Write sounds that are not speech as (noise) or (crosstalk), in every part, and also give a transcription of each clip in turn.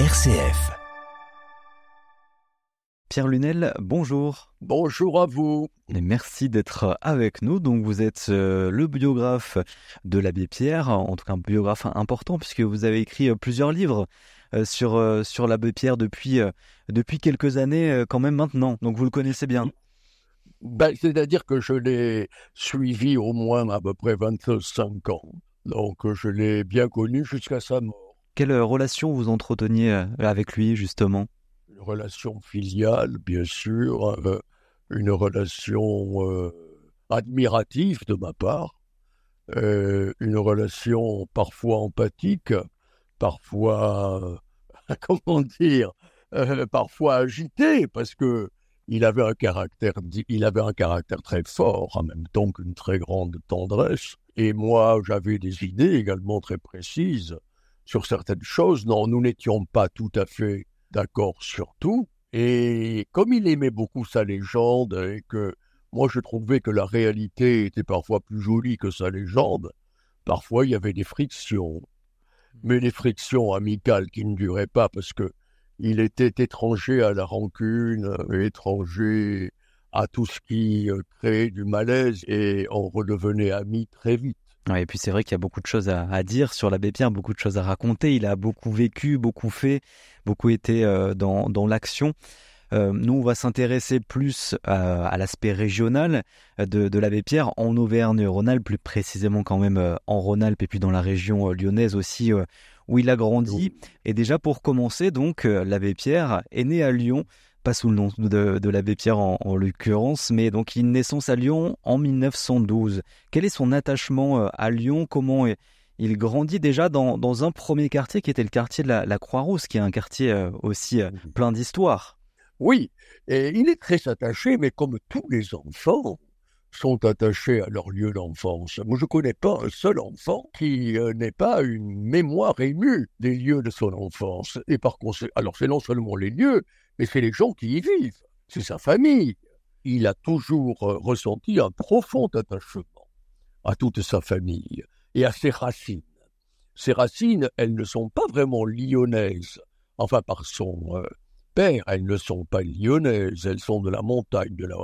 RCF. Pierre Lunel, bonjour. Bonjour à vous. Et merci d'être avec nous. Donc vous êtes euh, le biographe de l'abbé Pierre, en tout cas un biographe important puisque vous avez écrit euh, plusieurs livres euh, sur, sur l'abbé Pierre depuis, depuis quelques années quand même maintenant. Donc vous le connaissez bien. Ben, C'est-à-dire que je l'ai suivi au moins à peu près 25 ans. Donc je l'ai bien connu jusqu'à sa mort. Quelle relation vous entreteniez avec lui justement? Une relation filiale, bien sûr, euh, une relation euh, admirative de ma part, euh, une relation parfois empathique, parfois, (laughs) comment dire, parfois agitée, parce que il avait un caractère, il avait un caractère très fort, en même temps qu'une très grande tendresse. Et moi, j'avais des idées également très précises sur certaines choses. Non, nous n'étions pas tout à fait d'accord sur tout. Et comme il aimait beaucoup sa légende et que moi je trouvais que la réalité était parfois plus jolie que sa légende, parfois il y avait des frictions. Mais des frictions amicales qui ne duraient pas parce que il était étranger à la rancune, étranger à tout ce qui euh, créait du malaise et on redevenait amis très vite et puis c'est vrai qu'il y a beaucoup de choses à, dire sur l'abbé Pierre, beaucoup de choses à raconter. Il a beaucoup vécu, beaucoup fait, beaucoup été euh, dans, dans l'action. Euh, nous, on va s'intéresser plus à l'aspect régional de, de l'abbé Pierre en Auvergne-Rhône-Alpes, plus précisément quand même euh, en Rhône-Alpes et puis dans la région lyonnaise aussi où il a grandi. Et déjà pour commencer, donc l'abbé Pierre est né à Lyon pas sous le nom de, l'abbé Pierre en, l'occurrence, mais donc il naissance à Lyon en 1912. Quel est son attachement euh, à Lyon? Comment il grandit déjà dans, un premier quartier qui était le quartier de la, Croix-Rousse, qui est un quartier euh, aussi euh, plein d'histoire Oui, et il est très attaché, mais comme tous les enfants sont attachés à leur lieu d'enfance. Moi, je ne connais pas un seul enfant qui n'ait pas une mémoire émue des lieux de son enfance. Et par conséquent, alors c'est non seulement les lieux, mais c'est les gens qui y vivent, c'est sa famille. Il a toujours euh, ressenti un profond attachement à toute sa famille et à ses racines. Ces racines, elles ne sont pas vraiment lyonnaises. Enfin, par son euh, père, elles ne sont pas lyonnaises, elles sont de la montagne, de la,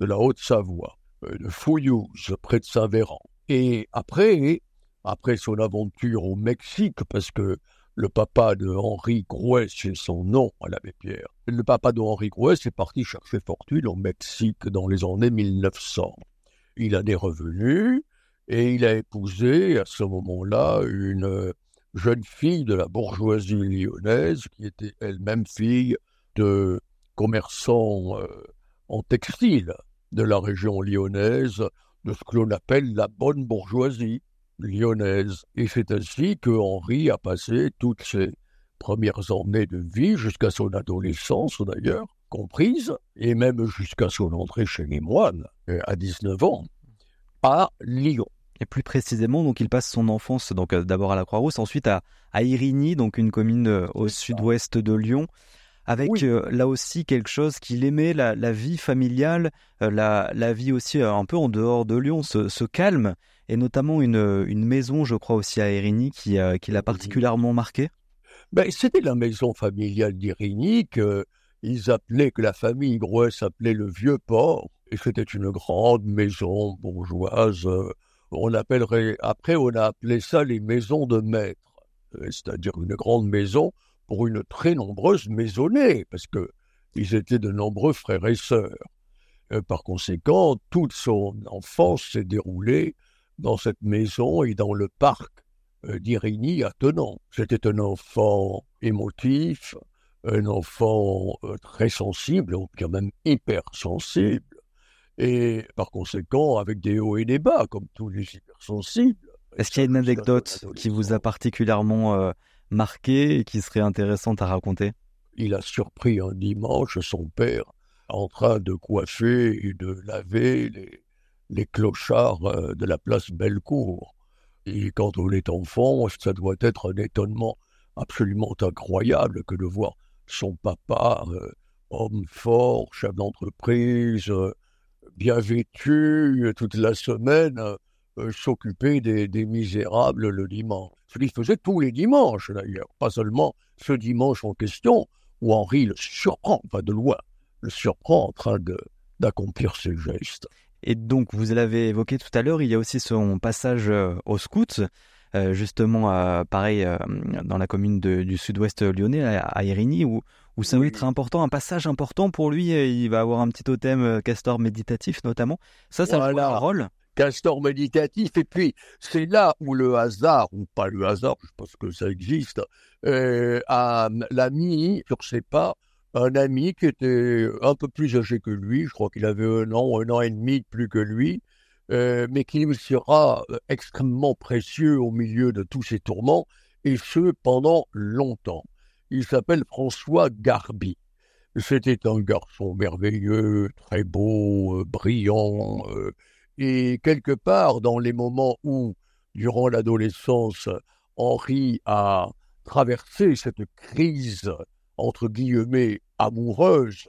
de la Haute-Savoie, euh, de Fouillouse, près de Saint-Véran. Et après, après son aventure au Mexique, parce que le papa de Henri Grouet, c'est son nom à l'abbé Pierre. Le papa de Henri Grouet est parti chercher fortune au Mexique dans les années 1900. Il a des revenus et il a épousé à ce moment-là une jeune fille de la bourgeoisie lyonnaise qui était elle-même fille de commerçants euh, en textile de la région lyonnaise, de ce que l'on appelle la bonne bourgeoisie lyonnaise. Et c'est ainsi que Henri a passé toutes ses premières années de vie, jusqu'à son adolescence d'ailleurs, comprise, et même jusqu'à son entrée chez les moines, euh, à 19 ans, à Lyon. Et plus précisément, donc il passe son enfance donc euh, d'abord à la Croix-Rousse, ensuite à, à Irigny, donc une commune euh, au sud-ouest de Lyon, avec là aussi quelque chose qu'il aimait, la, vie familiale, la, la, vie aussi un peu en dehors de Lyon, ce calme. Et notamment une, une maison, je crois aussi à Érigny, qui, qui l'a particulièrement marqué. Ben, C'était la maison familiale d'Érigny qu'ils appelaient, que la famille Grouet s'appelait le Vieux-Port, et c'était une grande maison bourgeoise. On appellerait, après, on a appelé ça les maisons de maître, c'est-à-dire une grande maison pour une très nombreuse maisonnée, parce que ils étaient de nombreux frères et sœurs. par conséquent, toute son enfance s'est déroulée dans cette maison et dans le parc euh, d'Irigny à Tenon. C'était un enfant émotif, un enfant euh, très sensible, quand même hypersensible, et par conséquent avec des hauts et des bas, comme tous les hypersensibles. Est-ce qu'il y a une anecdote qui vous a particulièrement marqué et qui serait intéressante à raconter? Il a surpris un dimanche son père en train de coiffer et de laver les, les clochards euh, de la place Bellecour. Et quand on est enfant, ça doit être un étonnement absolument incroyable que de voir son papa, euh, homme fort, chef d'entreprise, euh, bien vêtu toute la semaine, euh, s'occuper des, des, misérables le dimanche. Ce qu'il faisait tous les dimanches d'ailleurs, pas seulement ce dimanche en question, où Henri le surprend, pas de loin, le surprend en train d'accomplir ses gestes. Et donc, vous l'avez évoqué tout à l'heure, il y a aussi son passage euh, au scout, euh, justement, pareil, dans la commune du sud-ouest lyonnais, à, Irigny, où, où ça va être important, un passage important pour lui. Il va avoir un petit totem castor méditatif, notamment. Ça, ça joue un rôle castor méditatif. Et puis, c'est là où le hasard, ou pas le hasard, je pense que ça existe, euh, a, l'a mis sur ses pas un ami qui était un peu plus âgé que lui, je crois qu'il avait un an, un an et demi de plus que lui, euh, mais qui lui sera extrêmement précieux au milieu de tous ces tourments, et ce pendant longtemps. Il s'appelle François Garbi. C'était un garçon merveilleux, très beau, euh, brillant, euh, et quelque part, dans les moments où, durant l'adolescence, Henri a traversé cette crise, entre guillemets, amoureuse,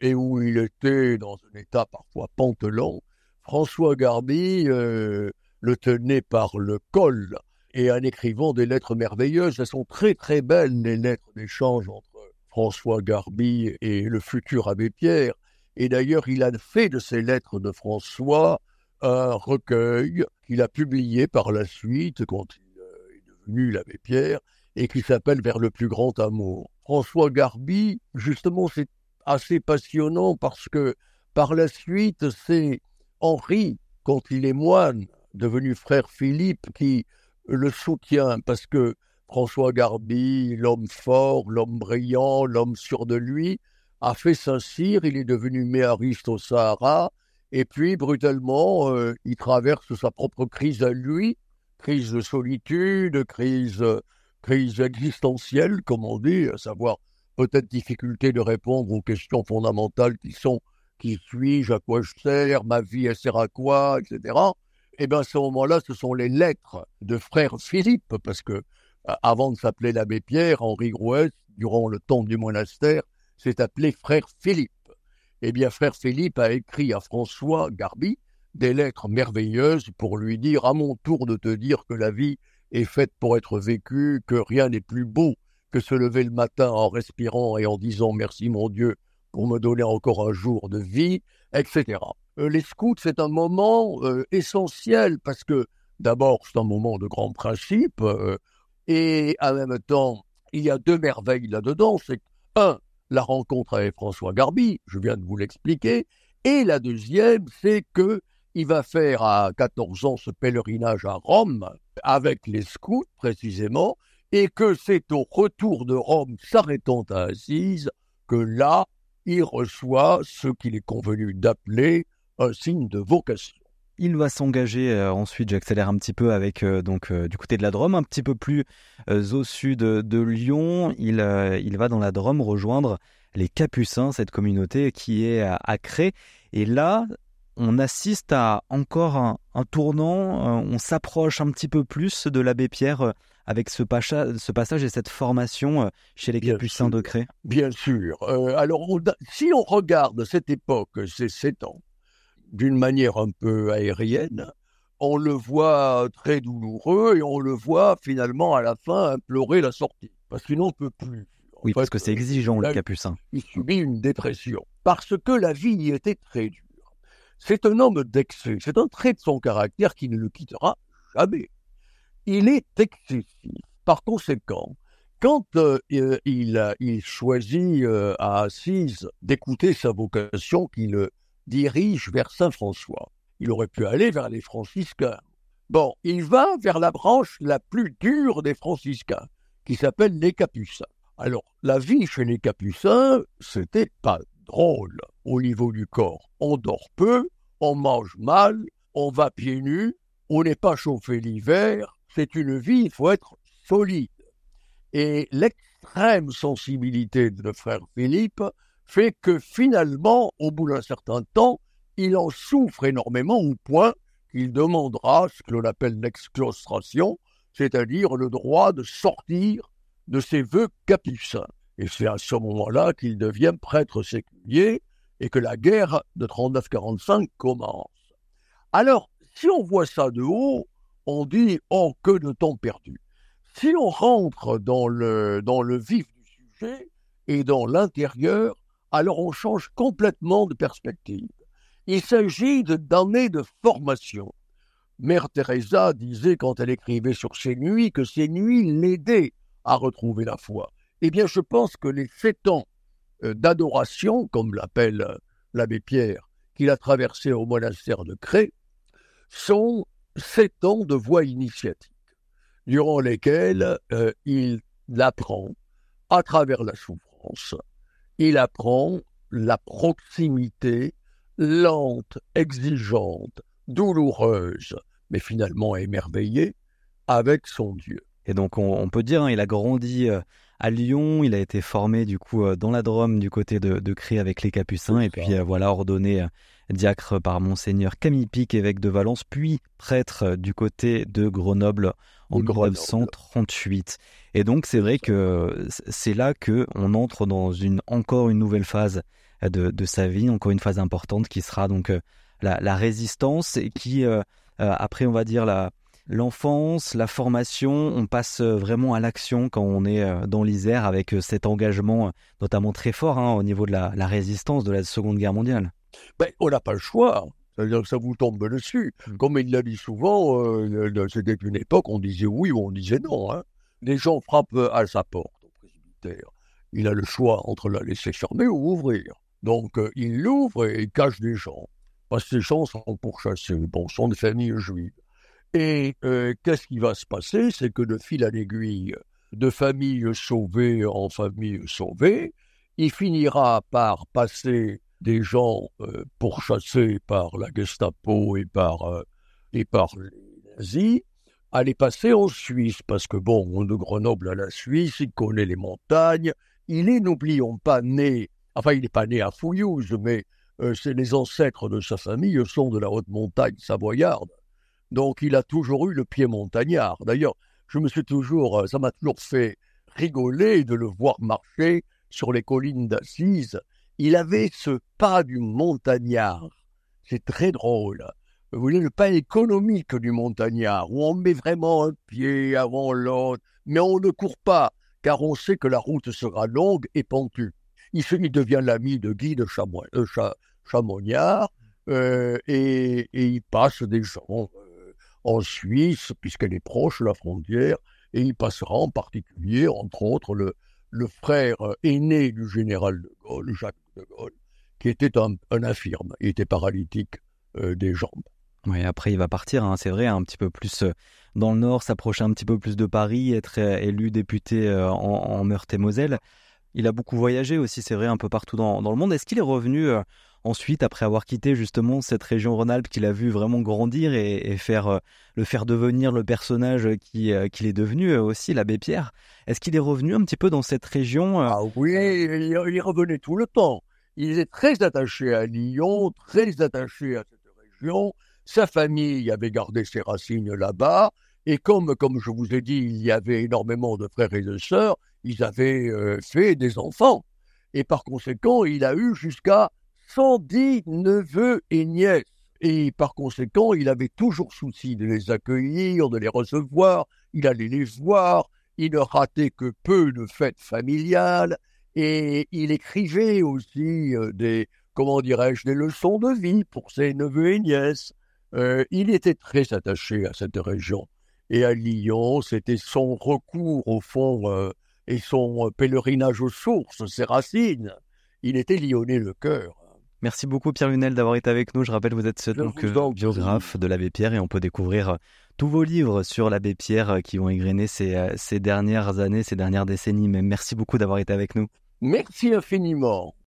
et où il était dans un état parfois pantelant, François Garbi euh, le tenait par le col, et en écrivant des lettres merveilleuses, elles sont très très belles, les lettres d'échange entre François Garbi et le futur abbé Pierre, et d'ailleurs il a fait de ces lettres de François un recueil qu'il a publié par la suite quand il euh, est devenu l'abbé Pierre et qui s'appelle Vers le plus grand amour. François Garbi, justement, c'est assez passionnant parce que par la suite, c'est Henri, quand il est moine, devenu frère Philippe, qui le soutient parce que François Garbi, l'homme fort, l'homme brillant, l'homme sûr de lui, a fait Saint-Cyr, il est devenu méariste au Sahara, et puis, brutalement, euh, il traverse sa propre crise à lui, crise de solitude, crise, existentielle, comme on dit, à savoir peut-être difficulté de répondre aux questions fondamentales qui sont qui suis-je, à quoi je sers, ma vie, elle sert à quoi, etc. Et eh bien, à ce moment-là, ce sont les lettres de frère Philippe, parce que euh, avant de s'appeler l'abbé Pierre, Henri Grouès, durant le temps du monastère, s'est appelé frère Philippe eh bien, frère Philippe a écrit à François Garbi des lettres merveilleuses pour lui dire à mon tour de te dire que la vie est faite pour être vécue, que rien n'est plus beau que se lever le matin en respirant et en disant merci mon Dieu pour me donner encore un jour de vie, etc. Euh, les scouts, c'est un moment euh, essentiel parce que d'abord, c'est un moment de grand principe euh, et en même temps, il y a deux merveilles là-dedans. C'est un, la rencontre avec François Garbi, je viens de vous l'expliquer, et la deuxième, c'est que il va faire à 14 ans ce pèlerinage à Rome avec les scouts précisément, et que c'est au retour de Rome, s'arrêtant à Assise, que là, il reçoit ce qu'il est convenu d'appeler un signe de vocation. Il va s'engager euh, ensuite, j'accélère un petit peu avec euh, donc euh, du côté de la Drôme, un petit peu plus au sud de Lyon. Il, il va dans la Drôme rejoindre les Capucins, cette communauté qui est à, à Cré. Et là, on assiste à encore un, tournant, on s'approche un petit peu plus de l'abbé Pierre avec ce, ce, passage et cette formation chez les Capucins de Cré Bien sûr. alors, si on regarde cette époque, ces sept ans, d'une manière un peu aérienne, on le voit très douloureux et on le voit finalement à la fin implorer la sortie, parce qu'il n'en peut plus. oui, parce que c'est exigeant, le capucin. Il subit une dépression, parce que la vie y était très dure. C'est un homme d'excès, c'est un trait de son caractère qui ne le quittera jamais. Il est excessif. Par conséquent, quand euh, il, il, choisit euh, à Assise d'écouter sa vocation qui le dirige vers Saint-François. Il aurait pu aller vers les franciscains. Bon, il va vers la branche la plus dure des franciscains, qui s'appelle les capucins. Alors, la vie chez les capucins, c'était pas drôle au niveau du corps. On dort peu, on mange mal, on va pieds nus, on n'est pas chauffé l'hiver. C'est une vie, il faut être solide. Et l'extrême sensibilité de frère Philippe fait que finalement, au bout d'un certain temps, il en souffre énormément au point qu'il demandera ce que l'on appelle l'exclostration, c'est-à-dire le droit de sortir de ses vœux capucins. Et c'est à ce moment-là qu'il devient prêtre séculier et que la guerre de 39-45 commence. Alors, si on voit ça de haut, on dit oh que de temps perdu. Si on rentre dans le dans le vif du sujet et dans l'intérieur, alors on change complètement de perspective. Il s'agit d'années de formation. Mère Teresa disait quand elle écrivait sur ses nuits que ses nuits l'aidaient à retrouver la foi. Eh bien, je pense que les sept ans euh, d'adoration, comme l'appelle euh, l'abbé Pierre, qu'il a traversé au monastère de Cré, sont sept ans de voie initiatique, durant lesquels euh, il apprend, à travers la souffrance, il apprend la proximité lente, exigeante, douloureuse, mais finalement émerveillée, avec son Dieu. Et donc on, peut dire, hein, il a grandi euh, à Lyon, il a été formé du coup euh, dans la Drôme du côté de, de Cré avec les Capucins, et puis euh, voilà ordonné diacre par monseigneur Camille Pic, évêque de Valence, puis prêtre du côté de Grenoble en 1938. Et donc c'est vrai que c'est là que on entre dans une encore une nouvelle phase de, de, sa vie, encore une phase importante qui sera donc la, la résistance et qui euh, après, on va dire la, l'enfance, la formation, on passe euh, vraiment à l'action quand on est euh, dans l'Isère avec cet engagement notamment très fort hein, au niveau de la, résistance de la Seconde Guerre mondiale. Ben, on n'a pas le choix. C'est-à-dire que ça vous tombe dessus. Mm. Comme il l'a dit souvent, c'était une époque, on disait oui ou on disait non. Hein. Les gens frappent à sa porte au presbytère. Il a le choix entre la laisser fermer ou ouvrir. Donc il l'ouvre et il cache des gens parce que ces gens sont pourchassés, bon, sont des familles juives. Et euh, qu'est-ce qui va se passer? C'est que de fil à l'aiguille, de famille sauvée en famille sauvée, il finira par passer des gens euh, pourchassés par la Gestapo et par, euh, les nazis, les passer en Suisse, parce que bon, de Grenoble à la Suisse, il connaît les montagnes, il est, n'oublions pas, né, enfin il n'est pas né à Fouillouse, mais euh, c'est les ancêtres de sa famille sont de la haute montagne savoyarde. Donc il a toujours eu le pied montagnard. D'ailleurs, je me suis toujours, ça m'a toujours fait rigoler de le voir marcher sur les collines d'Assise. Il avait ce pas du montagnard. C'est très drôle. Vous voyez, le pas économique du montagnard, où on met vraiment un pied avant l'autre, mais on ne court pas, car on sait que la route sera longue et pentue. Il, devient l'ami de Guy de Chamois, euh, Chamonniard, euh, et, il passe des gens euh, en Suisse, puisqu'elle est proche de la frontière, et il passera en particulier, entre autres, le, le frère aîné du général de Gaulle, Jacques qui était un, infirme, il était paralytique euh, des jambes. Oui, après il va partir, hein, c'est vrai, un petit peu plus dans le nord, s'approcher un petit peu plus de Paris, être élu député en, en Meurthe-et-Moselle. Il a beaucoup voyagé aussi, c'est vrai, un peu partout dans, dans le monde. Est-ce qu'il est revenu ensuite, après avoir quitté justement cette région Rhône-Alpes qu'il a vu vraiment grandir et, faire euh, le faire devenir le personnage euh, qu'il est devenu euh, aussi, l'abbé Pierre, est-ce qu'il est revenu un petit peu dans cette région Ah oui, il, revenait tout le temps. Il est très attaché à Lyon, très attaché à cette région. Sa famille avait gardé ses racines là-bas. Et comme, comme je vous ai dit, il y avait énormément de frères et de sœurs, ils avaient fait des enfants. Et par conséquent, il a eu jusqu'à 110 neveux et nièces. Et par conséquent, il avait toujours souci de les accueillir, de les recevoir, il allait les voir, il ne ratait que peu de fêtes familiales, et il écrivait aussi euh, des, comment dirais-je, des leçons de vie pour ses neveux et nièces. Euh, il était très attaché à cette région. Et à Lyon, c'était son recours au fond euh, et son pèlerinage aux sources, ses racines. Il était lyonnais le cœur. Merci beaucoup Pierre Lunel d'avoir été avec nous. Je rappelle, vous êtes donc euh, biographe de l'abbé Pierre et on peut découvrir euh, tous vos livres sur l'abbé Pierre euh, qui ont égrené ces, ces dernières années, ces dernières décennies. Mais merci beaucoup d'avoir été avec nous. Merci infiniment.